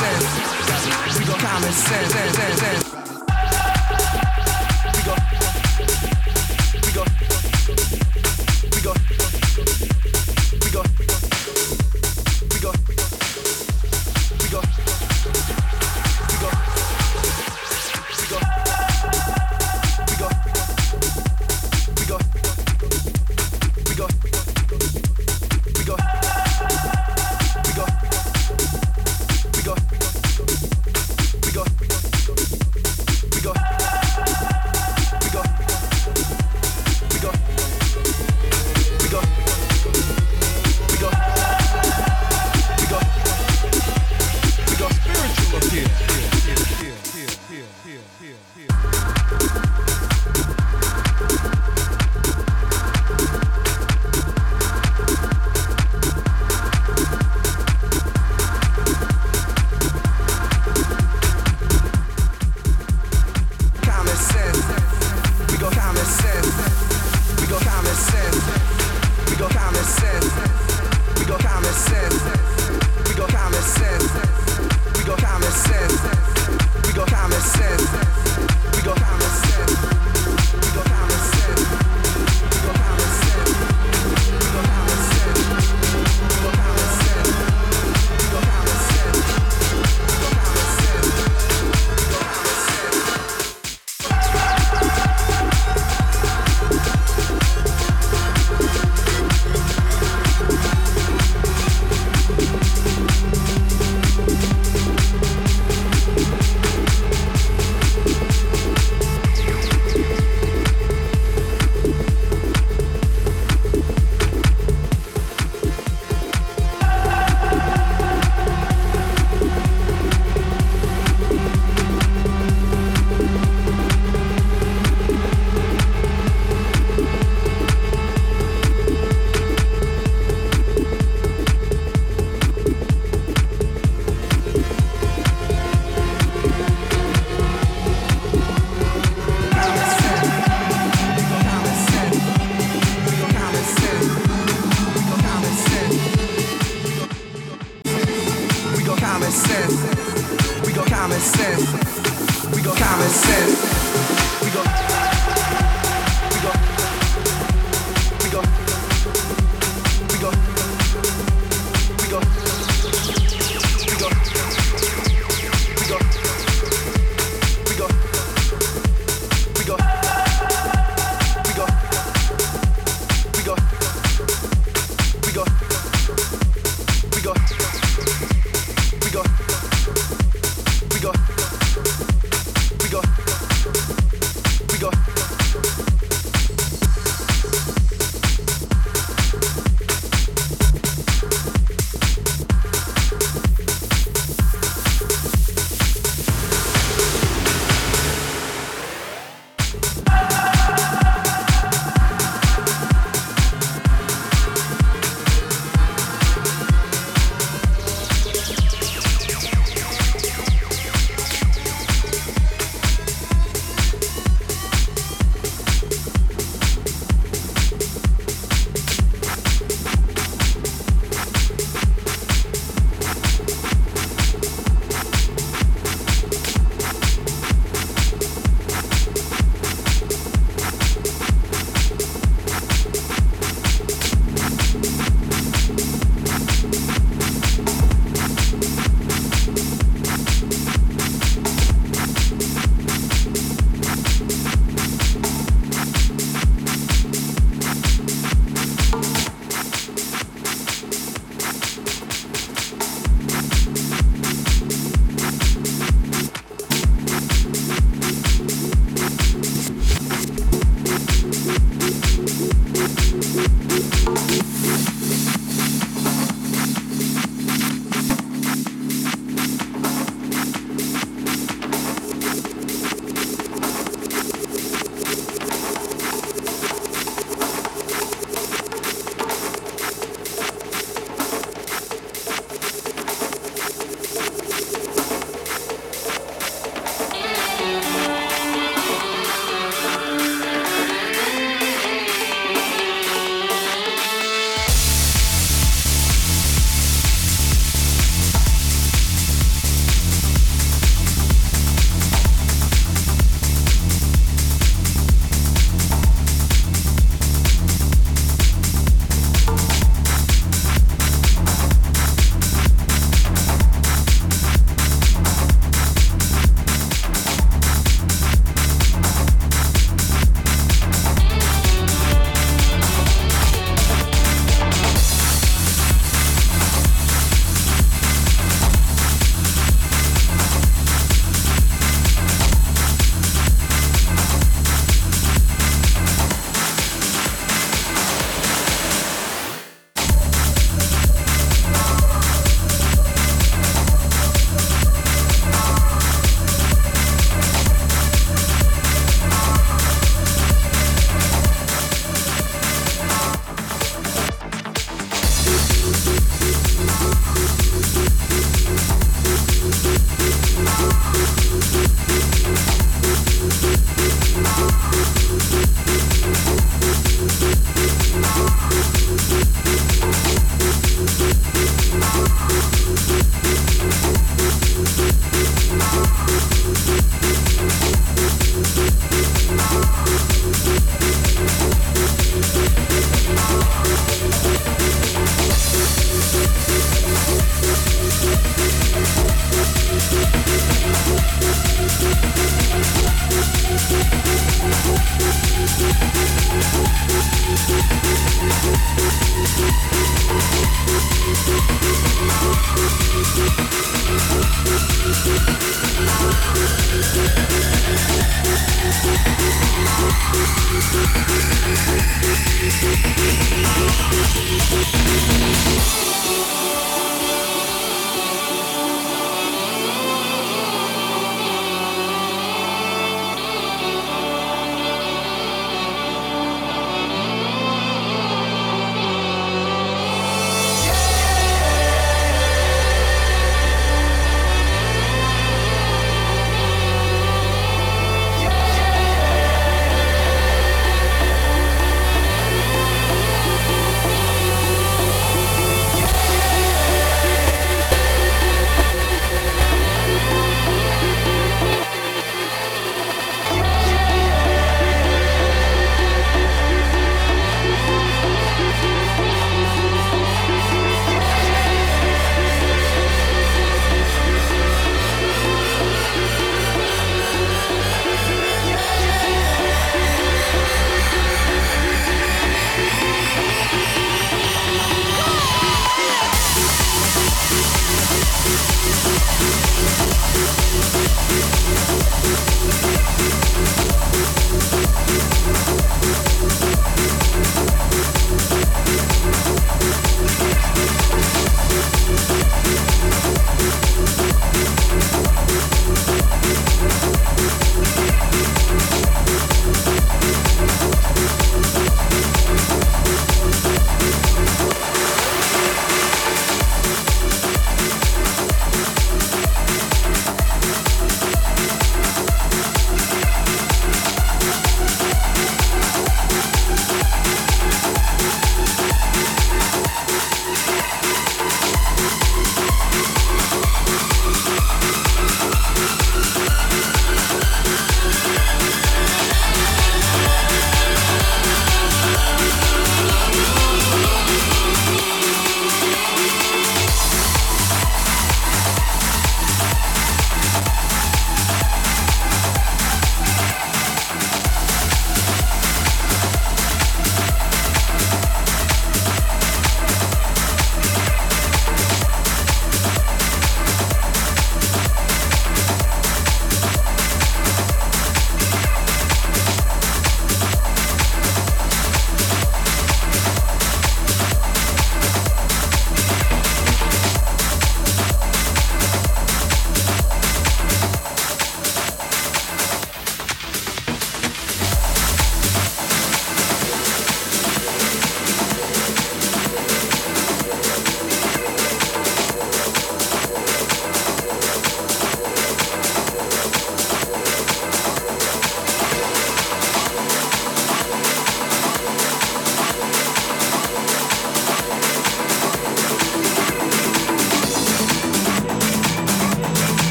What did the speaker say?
sense. We got common sense.